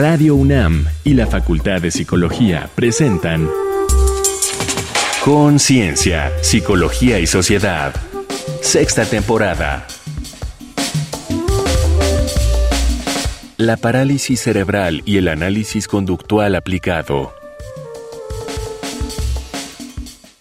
Radio UNAM y la Facultad de Psicología presentan Conciencia, Psicología y Sociedad. Sexta temporada. La parálisis cerebral y el análisis conductual aplicado.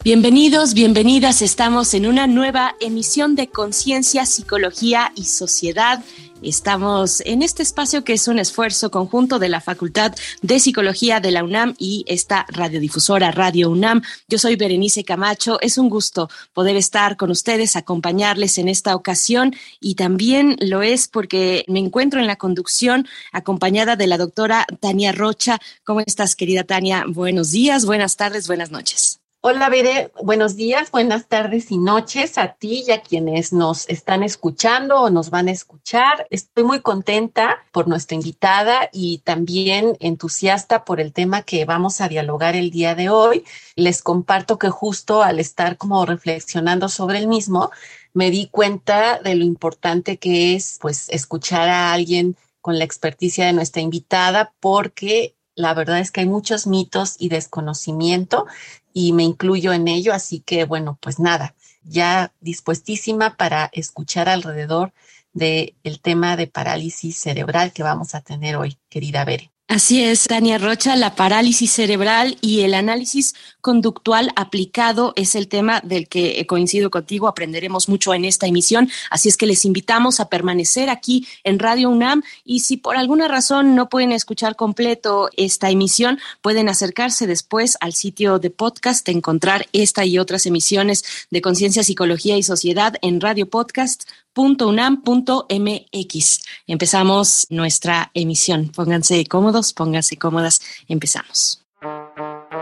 Bienvenidos, bienvenidas. Estamos en una nueva emisión de Conciencia, Psicología y Sociedad. Estamos en este espacio que es un esfuerzo conjunto de la Facultad de Psicología de la UNAM y esta radiodifusora Radio UNAM. Yo soy Berenice Camacho. Es un gusto poder estar con ustedes, acompañarles en esta ocasión y también lo es porque me encuentro en la conducción acompañada de la doctora Tania Rocha. ¿Cómo estás, querida Tania? Buenos días, buenas tardes, buenas noches. Hola, Bere. Buenos días, buenas tardes y noches a ti y a quienes nos están escuchando o nos van a escuchar. Estoy muy contenta por nuestra invitada y también entusiasta por el tema que vamos a dialogar el día de hoy. Les comparto que justo al estar como reflexionando sobre el mismo, me di cuenta de lo importante que es pues escuchar a alguien con la experticia de nuestra invitada porque la verdad es que hay muchos mitos y desconocimiento y me incluyo en ello, así que bueno, pues nada, ya dispuestísima para escuchar alrededor del el tema de parálisis cerebral que vamos a tener hoy, querida Bere. Así es, Tania Rocha, la parálisis cerebral y el análisis conductual aplicado es el tema del que coincido contigo, aprenderemos mucho en esta emisión, así es que les invitamos a permanecer aquí en Radio UNAM y si por alguna razón no pueden escuchar completo esta emisión, pueden acercarse después al sitio de podcast, encontrar esta y otras emisiones de Conciencia, Psicología y Sociedad en Radio Podcast .unam.mx. Empezamos nuestra emisión. Pónganse cómodos, pónganse cómodas. Empezamos.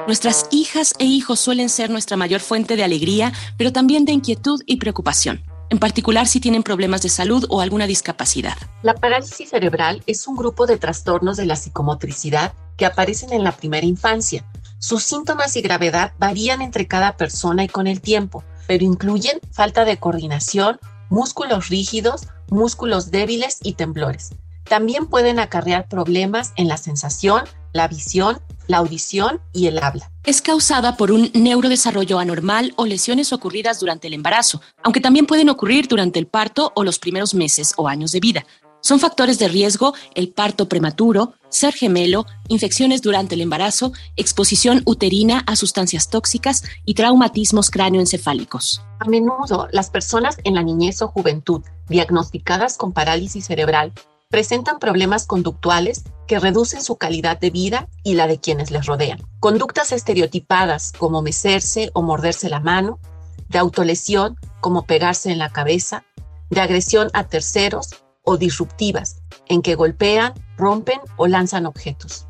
Nuestras hijas e hijos suelen ser nuestra mayor fuente de alegría, pero también de inquietud y preocupación, en particular si tienen problemas de salud o alguna discapacidad. La parálisis cerebral es un grupo de trastornos de la psicomotricidad que aparecen en la primera infancia. Sus síntomas y gravedad varían entre cada persona y con el tiempo, pero incluyen falta de coordinación, músculos rígidos, músculos débiles y temblores. También pueden acarrear problemas en la sensación, la visión, la audición y el habla. Es causada por un neurodesarrollo anormal o lesiones ocurridas durante el embarazo, aunque también pueden ocurrir durante el parto o los primeros meses o años de vida. Son factores de riesgo el parto prematuro, ser gemelo, infecciones durante el embarazo, exposición uterina a sustancias tóxicas y traumatismos cráneoencefálicos. A menudo, las personas en la niñez o juventud diagnosticadas con parálisis cerebral presentan problemas conductuales que reducen su calidad de vida y la de quienes les rodean. Conductas estereotipadas como mecerse o morderse la mano, de autolesión como pegarse en la cabeza, de agresión a terceros o disruptivas, en que golpean, rompen o lanzan objetos.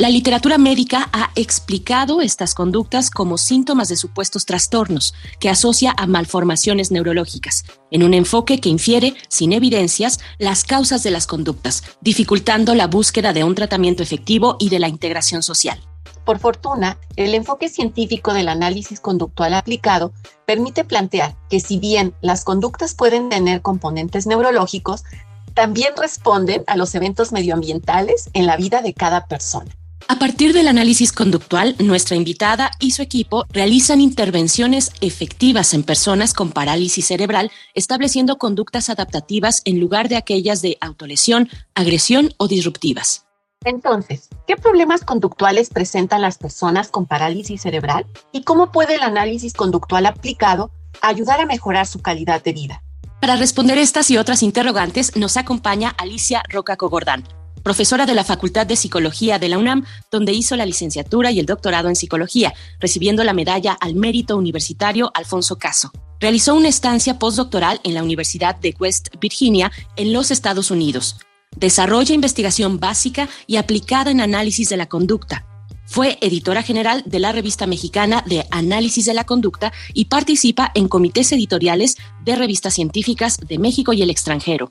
La literatura médica ha explicado estas conductas como síntomas de supuestos trastornos que asocia a malformaciones neurológicas, en un enfoque que infiere, sin evidencias, las causas de las conductas, dificultando la búsqueda de un tratamiento efectivo y de la integración social. Por fortuna, el enfoque científico del análisis conductual aplicado permite plantear que si bien las conductas pueden tener componentes neurológicos, también responden a los eventos medioambientales en la vida de cada persona. A partir del análisis conductual, nuestra invitada y su equipo realizan intervenciones efectivas en personas con parálisis cerebral, estableciendo conductas adaptativas en lugar de aquellas de autolesión, agresión o disruptivas. Entonces, ¿qué problemas conductuales presentan las personas con parálisis cerebral y cómo puede el análisis conductual aplicado ayudar a mejorar su calidad de vida? Para responder estas y otras interrogantes nos acompaña Alicia Roca Cogordán, profesora de la Facultad de Psicología de la UNAM, donde hizo la licenciatura y el doctorado en psicología, recibiendo la medalla al mérito universitario Alfonso Caso. Realizó una estancia postdoctoral en la Universidad de West Virginia en los Estados Unidos. Desarrolla investigación básica y aplicada en análisis de la conducta, fue editora general de la revista mexicana de Análisis de la Conducta y participa en comités editoriales de revistas científicas de México y el extranjero.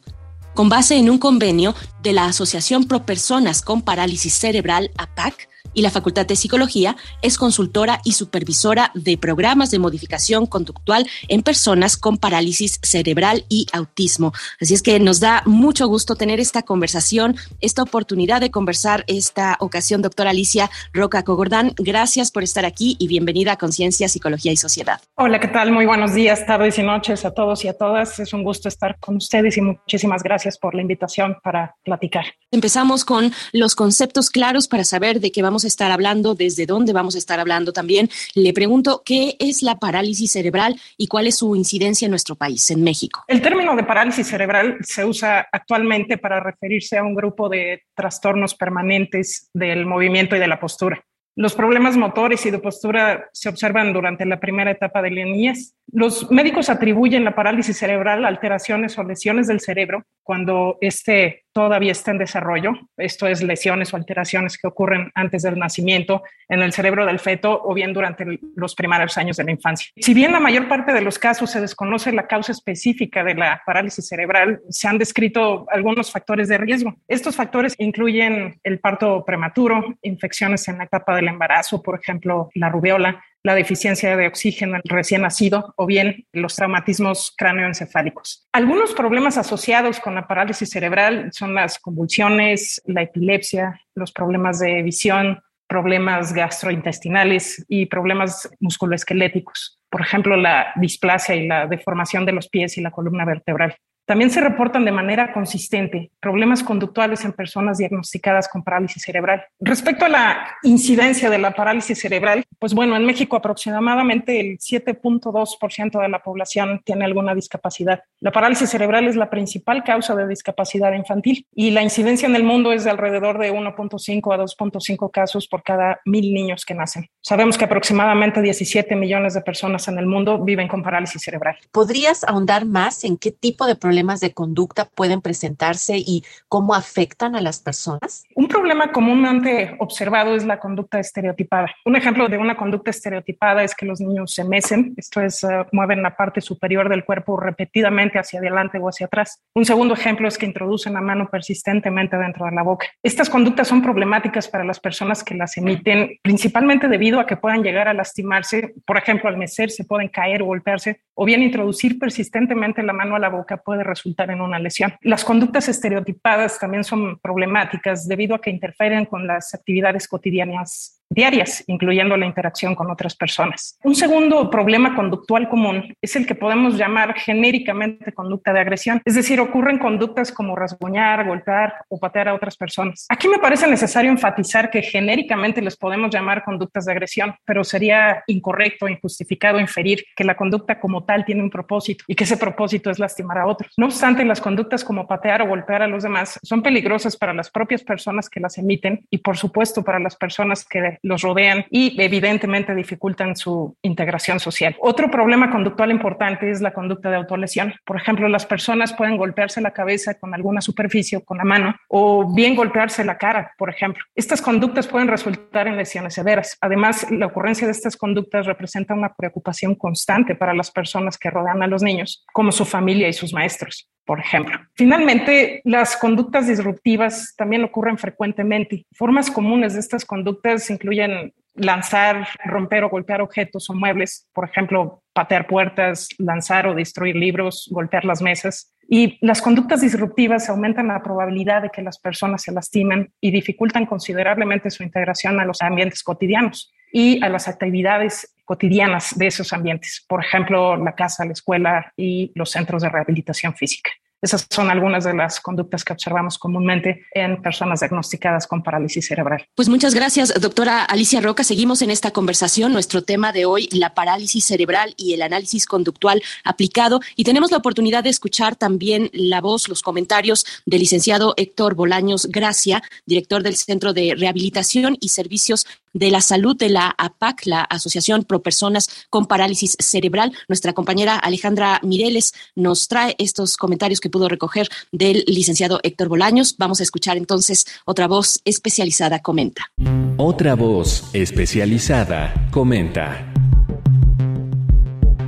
Con base en un convenio de la Asociación Pro Personas con Parálisis Cerebral, APAC, y la Facultad de Psicología, es consultora y supervisora de programas de modificación conductual en personas con parálisis cerebral y autismo. Así es que nos da mucho gusto tener esta conversación, esta oportunidad de conversar esta ocasión, doctora Alicia Roca Cogordán. Gracias por estar aquí y bienvenida a Conciencia, Psicología y Sociedad. Hola, ¿qué tal? Muy buenos días, tardes y noches a todos y a todas. Es un gusto estar con ustedes y muchísimas gracias por la invitación para platicar. Empezamos con los conceptos claros para saber de qué vamos a estar hablando, desde dónde vamos a estar hablando también. Le pregunto, ¿qué es la parálisis cerebral y cuál es su incidencia en nuestro país, en México? El término de parálisis cerebral se usa actualmente para referirse a un grupo de trastornos permanentes del movimiento y de la postura. Los problemas motores y de postura se observan durante la primera etapa de la niñez. Los médicos atribuyen la parálisis cerebral a alteraciones o lesiones del cerebro cuando este todavía está en desarrollo. Esto es lesiones o alteraciones que ocurren antes del nacimiento en el cerebro del feto o bien durante los primeros años de la infancia. Si bien la mayor parte de los casos se desconoce la causa específica de la parálisis cerebral, se han descrito algunos factores de riesgo. Estos factores incluyen el parto prematuro, infecciones en la etapa del embarazo, por ejemplo, la rubiola, la deficiencia de oxígeno recién nacido o bien los traumatismos cráneoencefálicos. Algunos problemas asociados con la parálisis cerebral son las convulsiones, la epilepsia, los problemas de visión, problemas gastrointestinales y problemas musculoesqueléticos. Por ejemplo, la displasia y la deformación de los pies y la columna vertebral. También se reportan de manera consistente problemas conductuales en personas diagnosticadas con parálisis cerebral. Respecto a la incidencia de la parálisis cerebral, pues bueno, en México aproximadamente el 7.2% de la población tiene alguna discapacidad. La parálisis cerebral es la principal causa de discapacidad infantil y la incidencia en el mundo es de alrededor de 1.5 a 2.5 casos por cada mil niños que nacen. Sabemos que aproximadamente 17 millones de personas en el mundo viven con parálisis cerebral. ¿Podrías ahondar más en qué tipo de problemas problemas de conducta pueden presentarse y cómo afectan a las personas? Un problema comúnmente observado es la conducta estereotipada. Un ejemplo de una conducta estereotipada es que los niños se mecen, esto es, uh, mueven la parte superior del cuerpo repetidamente hacia adelante o hacia atrás. Un segundo ejemplo es que introducen la mano persistentemente dentro de la boca. Estas conductas son problemáticas para las personas que las emiten, principalmente debido a que puedan llegar a lastimarse, por ejemplo, al mecerse pueden caer o golpearse, o bien introducir persistentemente la mano a la boca puede resultar en una lesión. Las conductas estereotipadas también son problemáticas debido a que interfieren con las actividades cotidianas diarias, incluyendo la interacción con otras personas. Un segundo problema conductual común es el que podemos llamar genéricamente conducta de agresión, es decir, ocurren conductas como rasguñar, golpear o patear a otras personas. Aquí me parece necesario enfatizar que genéricamente les podemos llamar conductas de agresión, pero sería incorrecto, injustificado inferir que la conducta como tal tiene un propósito y que ese propósito es lastimar a otros. No obstante, las conductas como patear o golpear a los demás son peligrosas para las propias personas que las emiten y por supuesto para las personas que los rodean y evidentemente dificultan su integración social. Otro problema conductual importante es la conducta de autolesión. Por ejemplo, las personas pueden golpearse la cabeza con alguna superficie o con la mano o bien golpearse la cara, por ejemplo. Estas conductas pueden resultar en lesiones severas. Además, la ocurrencia de estas conductas representa una preocupación constante para las personas que rodean a los niños, como su familia y sus maestros por ejemplo. Finalmente, las conductas disruptivas también ocurren frecuentemente. Formas comunes de estas conductas incluyen lanzar, romper o golpear objetos o muebles, por ejemplo, patear puertas, lanzar o destruir libros, golpear las mesas. Y las conductas disruptivas aumentan la probabilidad de que las personas se lastimen y dificultan considerablemente su integración a los ambientes cotidianos y a las actividades cotidianas de esos ambientes, por ejemplo, la casa, la escuela y los centros de rehabilitación física. Esas son algunas de las conductas que observamos comúnmente en personas diagnosticadas con parálisis cerebral. Pues muchas gracias, doctora Alicia Roca. Seguimos en esta conversación. Nuestro tema de hoy, la parálisis cerebral y el análisis conductual aplicado. Y tenemos la oportunidad de escuchar también la voz, los comentarios del licenciado Héctor Bolaños Gracia, director del Centro de Rehabilitación y Servicios de la Salud de la APAC, la Asociación Pro Personas con Parálisis Cerebral. Nuestra compañera Alejandra Mireles nos trae estos comentarios que pudo recoger del licenciado Héctor Bolaños. Vamos a escuchar entonces otra voz especializada comenta. Otra voz especializada comenta.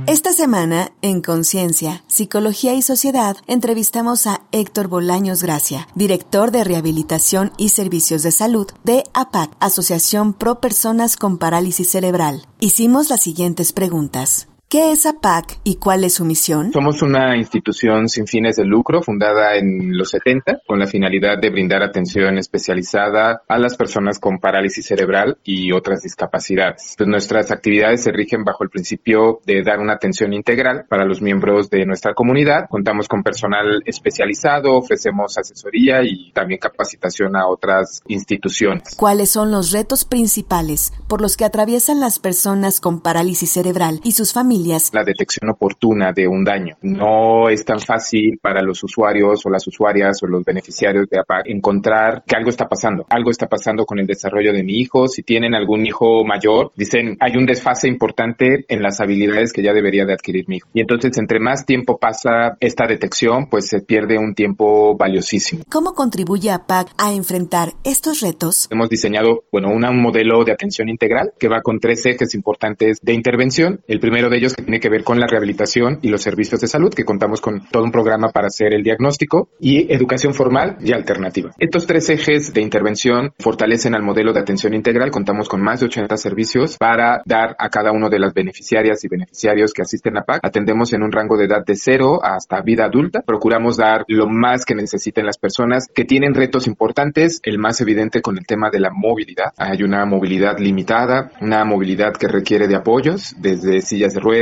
Esta semana, en Conciencia, Psicología y Sociedad, entrevistamos a Héctor Bolaños Gracia, director de Rehabilitación y Servicios de Salud de APAC, Asociación Pro Personas con Parálisis Cerebral. Hicimos las siguientes preguntas. ¿Qué es APAC y cuál es su misión? Somos una institución sin fines de lucro fundada en los 70 con la finalidad de brindar atención especializada a las personas con parálisis cerebral y otras discapacidades. Pues nuestras actividades se rigen bajo el principio de dar una atención integral para los miembros de nuestra comunidad. Contamos con personal especializado, ofrecemos asesoría y también capacitación a otras instituciones. ¿Cuáles son los retos principales por los que atraviesan las personas con parálisis cerebral y sus familias? La detección oportuna de un daño. No es tan fácil para los usuarios o las usuarias o los beneficiarios de APAC encontrar que algo está pasando. Algo está pasando con el desarrollo de mi hijo. Si tienen algún hijo mayor, dicen hay un desfase importante en las habilidades que ya debería de adquirir mi hijo. Y entonces entre más tiempo pasa esta detección, pues se pierde un tiempo valiosísimo. ¿Cómo contribuye APAC a enfrentar estos retos? Hemos diseñado, bueno, un modelo de atención integral que va con tres ejes importantes de intervención. El primero de ellos que tiene que ver con la rehabilitación y los servicios de salud, que contamos con todo un programa para hacer el diagnóstico y educación formal y alternativa. Estos tres ejes de intervención fortalecen al modelo de atención integral. Contamos con más de 80 servicios para dar a cada uno de las beneficiarias y beneficiarios que asisten a PAC. Atendemos en un rango de edad de cero hasta vida adulta. Procuramos dar lo más que necesiten las personas que tienen retos importantes, el más evidente con el tema de la movilidad. Hay una movilidad limitada, una movilidad que requiere de apoyos, desde sillas de ruedas,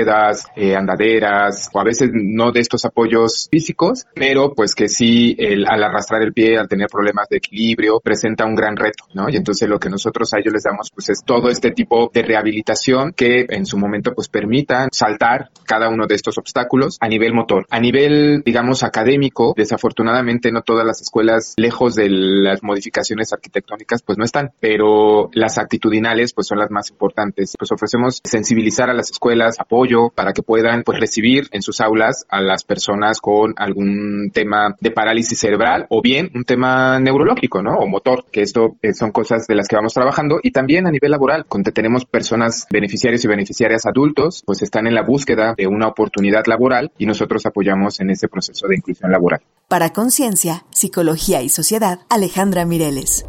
eh, andaderas o a veces no de estos apoyos físicos, pero pues que sí el, al arrastrar el pie, al tener problemas de equilibrio, presenta un gran reto, ¿no? Y entonces lo que nosotros a ellos les damos pues es todo este tipo de rehabilitación que en su momento pues permitan saltar cada uno de estos obstáculos a nivel motor. A nivel, digamos, académico, desafortunadamente no todas las escuelas, lejos de las modificaciones arquitectónicas, pues no están, pero las actitudinales pues son las más importantes. Pues ofrecemos sensibilizar a las escuelas, para que puedan pues recibir en sus aulas a las personas con algún tema de parálisis cerebral o bien un tema neurológico, ¿no? O motor, que esto eh, son cosas de las que vamos trabajando y también a nivel laboral, cuando tenemos personas beneficiarios y beneficiarias adultos, pues están en la búsqueda de una oportunidad laboral y nosotros apoyamos en ese proceso de inclusión laboral. Para Conciencia, Psicología y Sociedad, Alejandra Mireles.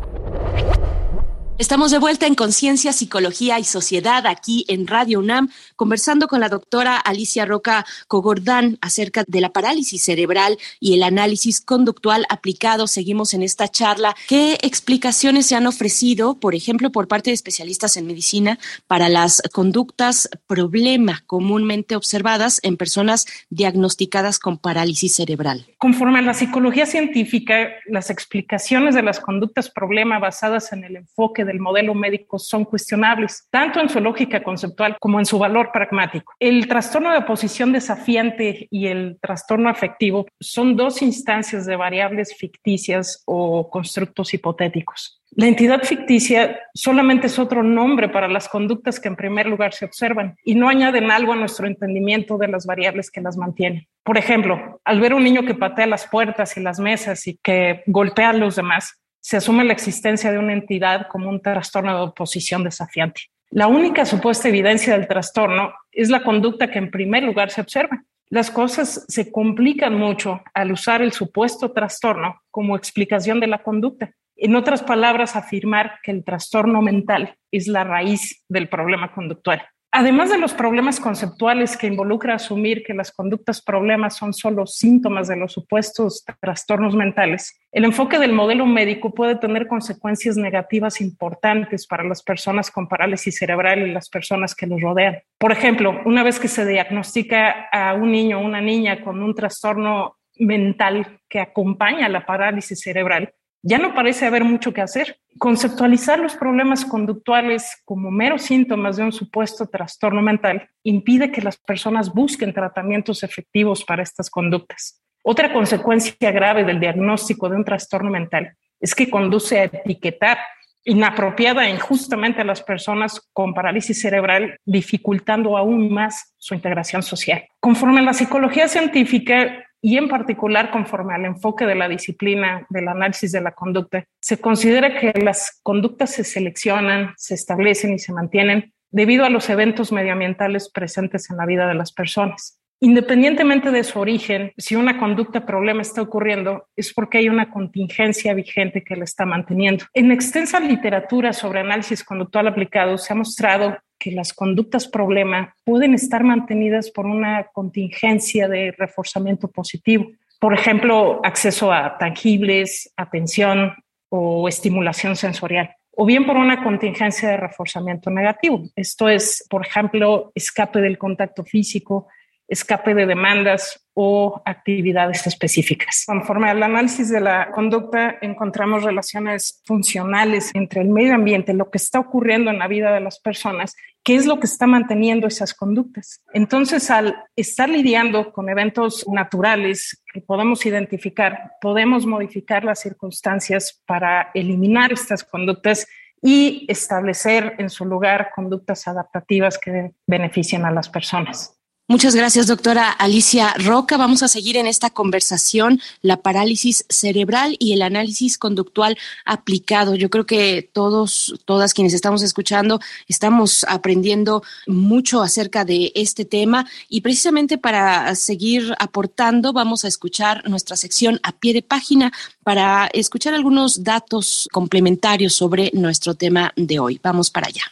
Estamos de vuelta en Conciencia, Psicología y Sociedad aquí en Radio UNAM, conversando con la doctora Alicia Roca Cogordán acerca de la parálisis cerebral y el análisis conductual aplicado. Seguimos en esta charla. ¿Qué explicaciones se han ofrecido, por ejemplo, por parte de especialistas en medicina para las conductas problema comúnmente observadas en personas diagnosticadas con parálisis cerebral? Conforme a la psicología científica, las explicaciones de las conductas problema basadas en el enfoque del modelo médico son cuestionables, tanto en su lógica conceptual como en su valor pragmático. El trastorno de oposición desafiante y el trastorno afectivo son dos instancias de variables ficticias o constructos hipotéticos. La entidad ficticia solamente es otro nombre para las conductas que en primer lugar se observan y no añaden algo a nuestro entendimiento de las variables que las mantienen. Por ejemplo, al ver un niño que patea las puertas y las mesas y que golpea a los demás, se asume la existencia de una entidad como un trastorno de oposición desafiante. La única supuesta evidencia del trastorno es la conducta que en primer lugar se observa. Las cosas se complican mucho al usar el supuesto trastorno como explicación de la conducta. En otras palabras, afirmar que el trastorno mental es la raíz del problema conductual. Además de los problemas conceptuales que involucra asumir que las conductas problemas son solo síntomas de los supuestos trastornos mentales, el enfoque del modelo médico puede tener consecuencias negativas importantes para las personas con parálisis cerebral y las personas que los rodean. Por ejemplo, una vez que se diagnostica a un niño o una niña con un trastorno mental que acompaña la parálisis cerebral, ya no parece haber mucho que hacer. Conceptualizar los problemas conductuales como meros síntomas de un supuesto trastorno mental impide que las personas busquen tratamientos efectivos para estas conductas. Otra consecuencia grave del diagnóstico de un trastorno mental es que conduce a etiquetar inapropiada e injustamente a las personas con parálisis cerebral, dificultando aún más su integración social. Conforme a la psicología científica, y en particular conforme al enfoque de la disciplina del análisis de la conducta, se considera que las conductas se seleccionan, se establecen y se mantienen debido a los eventos medioambientales presentes en la vida de las personas. Independientemente de su origen, si una conducta problema está ocurriendo, es porque hay una contingencia vigente que la está manteniendo. En extensa literatura sobre análisis conductual aplicado se ha mostrado que las conductas problema pueden estar mantenidas por una contingencia de reforzamiento positivo. Por ejemplo, acceso a tangibles, atención o estimulación sensorial o bien por una contingencia de reforzamiento negativo. Esto es, por ejemplo, escape del contacto físico, escape de demandas o actividades específicas. Conforme al análisis de la conducta, encontramos relaciones funcionales entre el medio ambiente, lo que está ocurriendo en la vida de las personas, qué es lo que está manteniendo esas conductas. Entonces, al estar lidiando con eventos naturales que podemos identificar, podemos modificar las circunstancias para eliminar estas conductas y establecer en su lugar conductas adaptativas que beneficien a las personas. Muchas gracias, doctora Alicia Roca. Vamos a seguir en esta conversación, la parálisis cerebral y el análisis conductual aplicado. Yo creo que todos, todas quienes estamos escuchando, estamos aprendiendo mucho acerca de este tema y precisamente para seguir aportando, vamos a escuchar nuestra sección a pie de página para escuchar algunos datos complementarios sobre nuestro tema de hoy. Vamos para allá.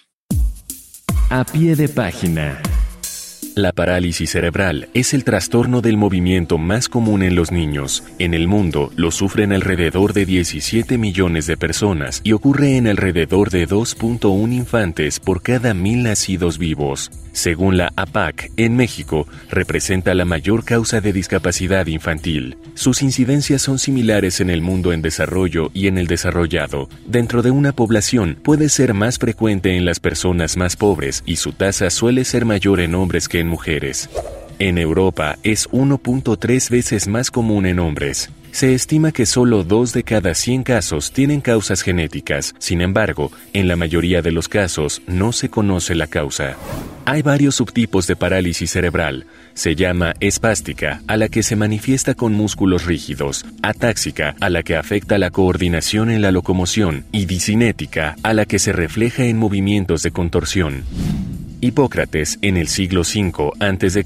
A pie de página. La parálisis cerebral es el trastorno del movimiento más común en los niños. En el mundo lo sufren alrededor de 17 millones de personas y ocurre en alrededor de 2.1 infantes por cada mil nacidos vivos. Según la APAC, en México representa la mayor causa de discapacidad infantil. Sus incidencias son similares en el mundo en desarrollo y en el desarrollado. Dentro de una población puede ser más frecuente en las personas más pobres y su tasa suele ser mayor en hombres que en mujeres. En Europa es 1.3 veces más común en hombres. Se estima que solo dos de cada 100 casos tienen causas genéticas, sin embargo, en la mayoría de los casos no se conoce la causa. Hay varios subtipos de parálisis cerebral. Se llama espástica, a la que se manifiesta con músculos rígidos, atáxica, a la que afecta la coordinación en la locomoción, y disinética, a la que se refleja en movimientos de contorsión. Hipócrates, en el siglo V a.C.,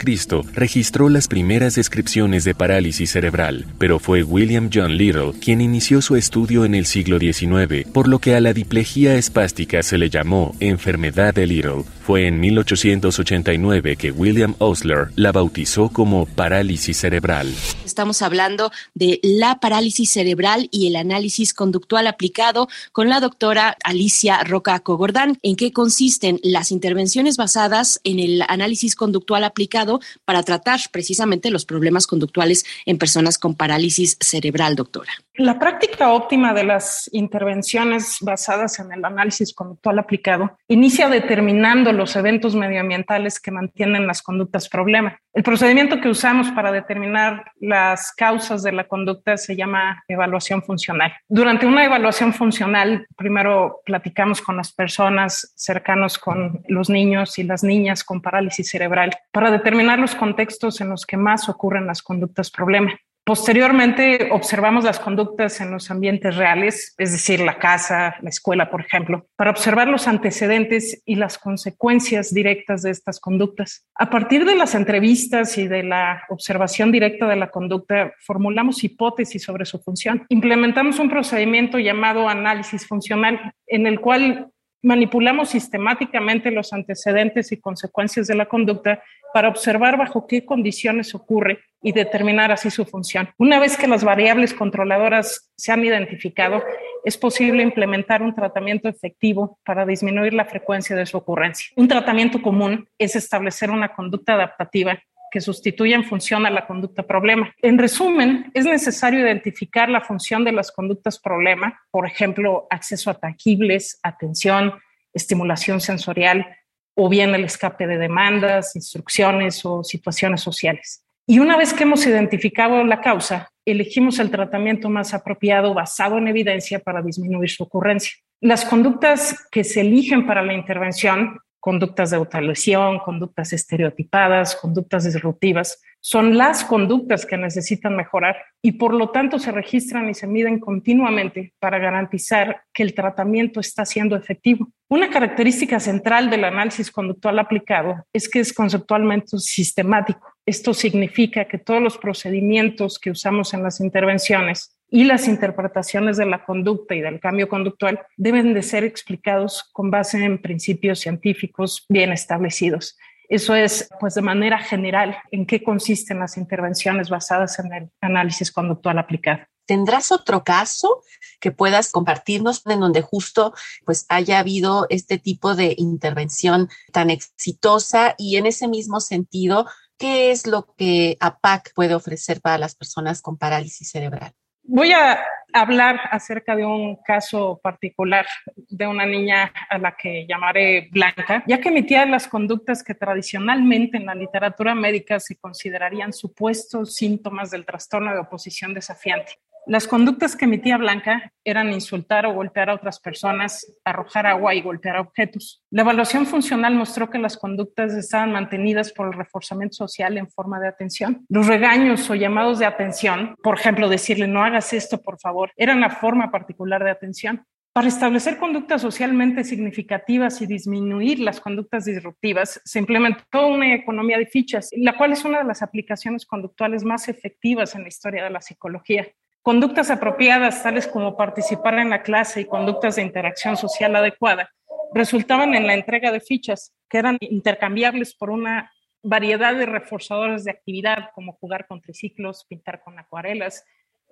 registró las primeras descripciones de parálisis cerebral, pero fue William John Little quien inició su estudio en el siglo XIX, por lo que a la diplejía espástica se le llamó enfermedad de Little. Fue en 1889 que William Osler la bautizó como parálisis cerebral. Estamos hablando de la parálisis cerebral y el análisis conductual aplicado con la doctora Alicia Roca Cogordán. ¿En qué consisten las intervenciones basadas en el análisis conductual aplicado para tratar precisamente los problemas conductuales en personas con parálisis cerebral, doctora. La práctica óptima de las intervenciones basadas en el análisis conductual aplicado inicia determinando los eventos medioambientales que mantienen las conductas problema. El procedimiento que usamos para determinar las causas de la conducta se llama evaluación funcional. Durante una evaluación funcional, primero platicamos con las personas cercanos con los niños y las niñas con parálisis cerebral para determinar los contextos en los que más ocurren las conductas problema. Posteriormente observamos las conductas en los ambientes reales, es decir, la casa, la escuela, por ejemplo, para observar los antecedentes y las consecuencias directas de estas conductas. A partir de las entrevistas y de la observación directa de la conducta, formulamos hipótesis sobre su función. Implementamos un procedimiento llamado análisis funcional, en el cual manipulamos sistemáticamente los antecedentes y consecuencias de la conducta para observar bajo qué condiciones ocurre y determinar así su función. Una vez que las variables controladoras se han identificado, es posible implementar un tratamiento efectivo para disminuir la frecuencia de su ocurrencia. Un tratamiento común es establecer una conducta adaptativa que sustituya en función a la conducta problema. En resumen, es necesario identificar la función de las conductas problema, por ejemplo, acceso a tangibles, atención, estimulación sensorial, o bien el escape de demandas, instrucciones o situaciones sociales. Y una vez que hemos identificado la causa, elegimos el tratamiento más apropiado basado en evidencia para disminuir su ocurrencia. Las conductas que se eligen para la intervención, conductas de autolesión, conductas estereotipadas, conductas disruptivas, son las conductas que necesitan mejorar y por lo tanto se registran y se miden continuamente para garantizar que el tratamiento está siendo efectivo. Una característica central del análisis conductual aplicado es que es conceptualmente sistemático. Esto significa que todos los procedimientos que usamos en las intervenciones y las interpretaciones de la conducta y del cambio conductual deben de ser explicados con base en principios científicos bien establecidos. Eso es, pues, de manera general, en qué consisten las intervenciones basadas en el análisis conductual aplicado. ¿Tendrás otro caso que puedas compartirnos en donde justo pues haya habido este tipo de intervención tan exitosa y en ese mismo sentido, qué es lo que APAC puede ofrecer para las personas con parálisis cerebral? Voy a hablar acerca de un caso particular de una niña a la que llamaré Blanca, ya que emitía las conductas que tradicionalmente en la literatura médica se considerarían supuestos síntomas del trastorno de oposición desafiante. Las conductas que emitía Blanca eran insultar o golpear a otras personas, arrojar agua y golpear objetos. La evaluación funcional mostró que las conductas estaban mantenidas por el reforzamiento social en forma de atención. Los regaños o llamados de atención, por ejemplo, decirle no hagas esto, por favor, eran la forma particular de atención. Para establecer conductas socialmente significativas y disminuir las conductas disruptivas, se implementó una economía de fichas, la cual es una de las aplicaciones conductuales más efectivas en la historia de la psicología. Conductas apropiadas, tales como participar en la clase y conductas de interacción social adecuada, resultaban en la entrega de fichas que eran intercambiables por una variedad de reforzadores de actividad, como jugar con triciclos, pintar con acuarelas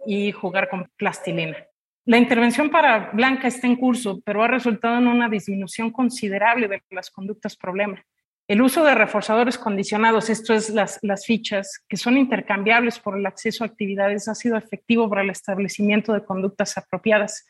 y jugar con plastilina. La intervención para Blanca está en curso, pero ha resultado en una disminución considerable de las conductas problema. El uso de reforzadores condicionados, esto es las, las fichas, que son intercambiables por el acceso a actividades, ha sido efectivo para el establecimiento de conductas apropiadas,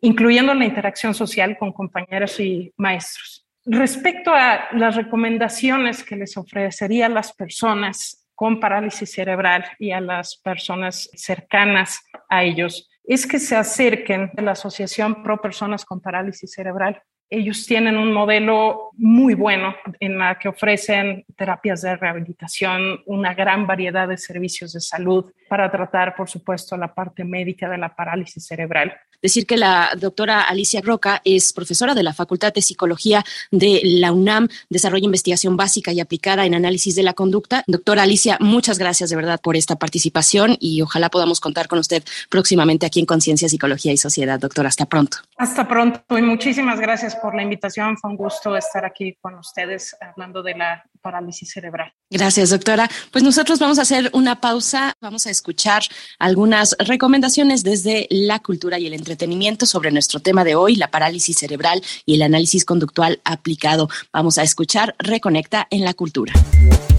incluyendo la interacción social con compañeros y maestros. Respecto a las recomendaciones que les ofrecería a las personas con parálisis cerebral y a las personas cercanas a ellos, es que se acerquen a la Asociación Pro Personas con Parálisis Cerebral ellos tienen un modelo muy bueno en la que ofrecen terapias de rehabilitación, una gran variedad de servicios de salud para tratar, por supuesto, la parte médica de la parálisis cerebral decir que la doctora Alicia Roca es profesora de la Facultad de Psicología de la UNAM, desarrolla investigación básica y aplicada en análisis de la conducta. Doctora Alicia, muchas gracias de verdad por esta participación y ojalá podamos contar con usted próximamente aquí en Conciencia, Psicología y Sociedad. Doctora, hasta pronto. Hasta pronto y muchísimas gracias por la invitación. Fue un gusto estar aquí con ustedes hablando de la parálisis cerebral. Gracias, doctora. Pues nosotros vamos a hacer una pausa, vamos a escuchar algunas recomendaciones desde la cultura y el entretenimiento sobre nuestro tema de hoy, la parálisis cerebral y el análisis conductual aplicado. Vamos a escuchar Reconecta en la cultura.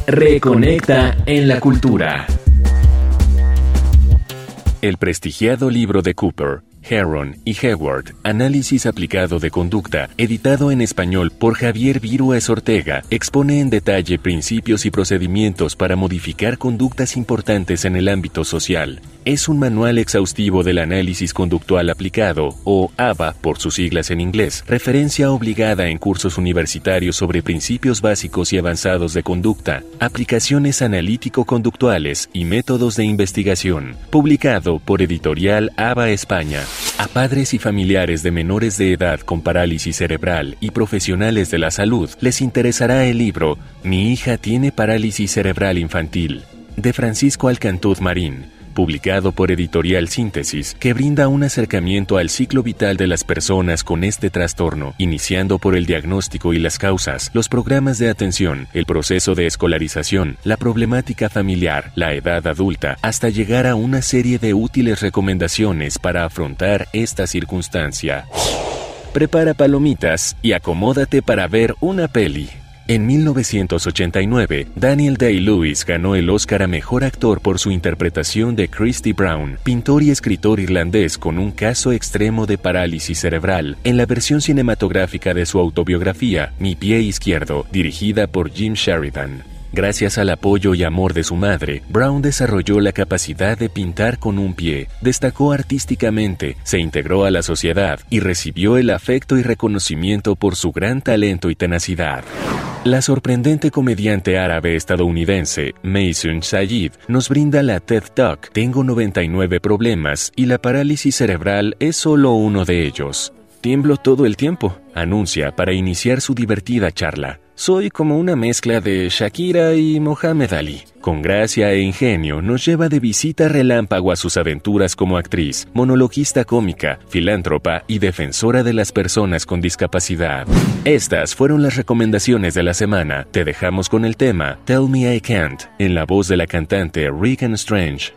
Reconecta en la cultura. El prestigiado libro de Cooper Heron y Heward, Análisis aplicado de conducta, editado en español por Javier Virues Ortega, expone en detalle principios y procedimientos para modificar conductas importantes en el ámbito social. Es un manual exhaustivo del análisis conductual aplicado, o ABA por sus siglas en inglés, referencia obligada en cursos universitarios sobre principios básicos y avanzados de conducta, aplicaciones analítico-conductuales y métodos de investigación, publicado por Editorial ABA España. A padres y familiares de menores de edad con parálisis cerebral y profesionales de la salud les interesará el libro Mi hija tiene parálisis cerebral infantil, de Francisco Alcantuz Marín publicado por Editorial Síntesis, que brinda un acercamiento al ciclo vital de las personas con este trastorno, iniciando por el diagnóstico y las causas, los programas de atención, el proceso de escolarización, la problemática familiar, la edad adulta, hasta llegar a una serie de útiles recomendaciones para afrontar esta circunstancia. Prepara palomitas y acomódate para ver una peli. En 1989, Daniel Day-Lewis ganó el Oscar a Mejor Actor por su interpretación de Christy Brown, pintor y escritor irlandés con un caso extremo de parálisis cerebral, en la versión cinematográfica de su autobiografía Mi pie izquierdo, dirigida por Jim Sheridan. Gracias al apoyo y amor de su madre, Brown desarrolló la capacidad de pintar con un pie, destacó artísticamente, se integró a la sociedad y recibió el afecto y reconocimiento por su gran talento y tenacidad. La sorprendente comediante árabe estadounidense Mason Sayid nos brinda la TED Talk Tengo 99 problemas y la parálisis cerebral es solo uno de ellos Tiemblo todo el tiempo, anuncia para iniciar su divertida charla. Soy como una mezcla de Shakira y Mohamed Ali. Con gracia e ingenio nos lleva de visita relámpago a sus aventuras como actriz, monologuista cómica, filántropa y defensora de las personas con discapacidad. Estas fueron las recomendaciones de la semana. Te dejamos con el tema Tell Me I Can't, en la voz de la cantante Regan Strange.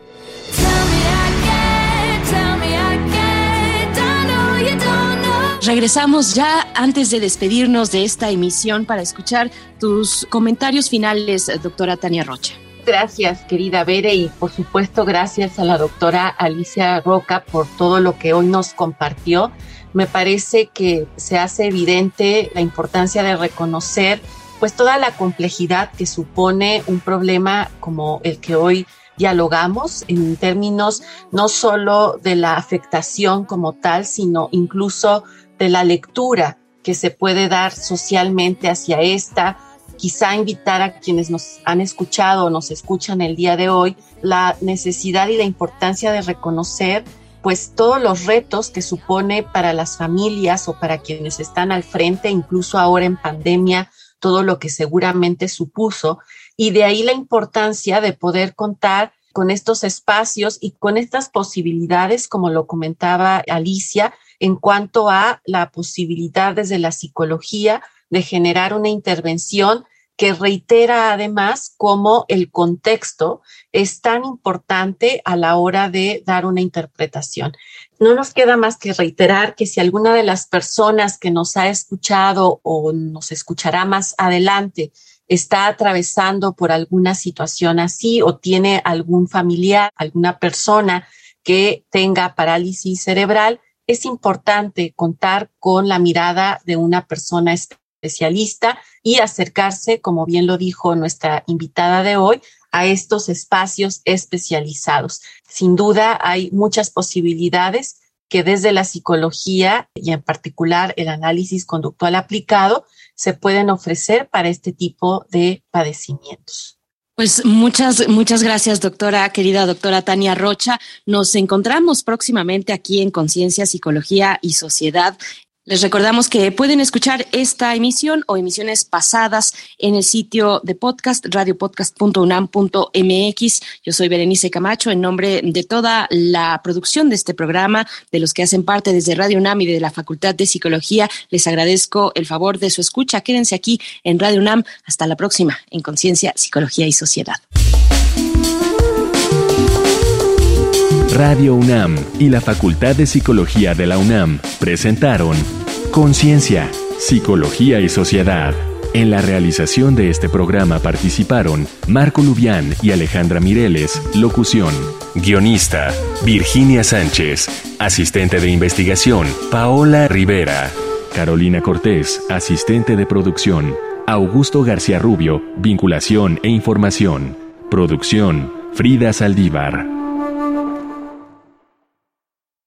Regresamos ya antes de despedirnos de esta emisión para escuchar tus comentarios finales, doctora Tania Rocha. Gracias, querida Bere, y por supuesto gracias a la doctora Alicia Roca por todo lo que hoy nos compartió. Me parece que se hace evidente la importancia de reconocer pues toda la complejidad que supone un problema como el que hoy dialogamos en términos no solo de la afectación como tal, sino incluso de la lectura que se puede dar socialmente hacia esta, quizá invitar a quienes nos han escuchado o nos escuchan el día de hoy, la necesidad y la importancia de reconocer pues todos los retos que supone para las familias o para quienes están al frente, incluso ahora en pandemia, todo lo que seguramente supuso, y de ahí la importancia de poder contar con estos espacios y con estas posibilidades, como lo comentaba Alicia, en cuanto a la posibilidad desde la psicología de generar una intervención que reitera además cómo el contexto es tan importante a la hora de dar una interpretación. No nos queda más que reiterar que si alguna de las personas que nos ha escuchado o nos escuchará más adelante está atravesando por alguna situación así o tiene algún familiar, alguna persona que tenga parálisis cerebral, es importante contar con la mirada de una persona especialista y acercarse, como bien lo dijo nuestra invitada de hoy, a estos espacios especializados. Sin duda hay muchas posibilidades que desde la psicología y en particular el análisis conductual aplicado se pueden ofrecer para este tipo de padecimientos. Pues muchas, muchas gracias, doctora, querida doctora Tania Rocha. Nos encontramos próximamente aquí en Conciencia, Psicología y Sociedad les recordamos que pueden escuchar esta emisión o emisiones pasadas en el sitio de podcast radiopodcast.unam.mx. Yo soy Berenice Camacho en nombre de toda la producción de este programa, de los que hacen parte desde Radio UNAM y de la Facultad de Psicología. Les agradezco el favor de su escucha. Quédense aquí en Radio UNAM. Hasta la próxima en Conciencia, Psicología y Sociedad. Radio UNAM y la Facultad de Psicología de la UNAM presentaron Conciencia, Psicología y Sociedad. En la realización de este programa participaron Marco Lubián y Alejandra Mireles, locución. Guionista, Virginia Sánchez. Asistente de investigación, Paola Rivera. Carolina Cortés, asistente de producción. Augusto García Rubio, vinculación e información. Producción, Frida Saldívar.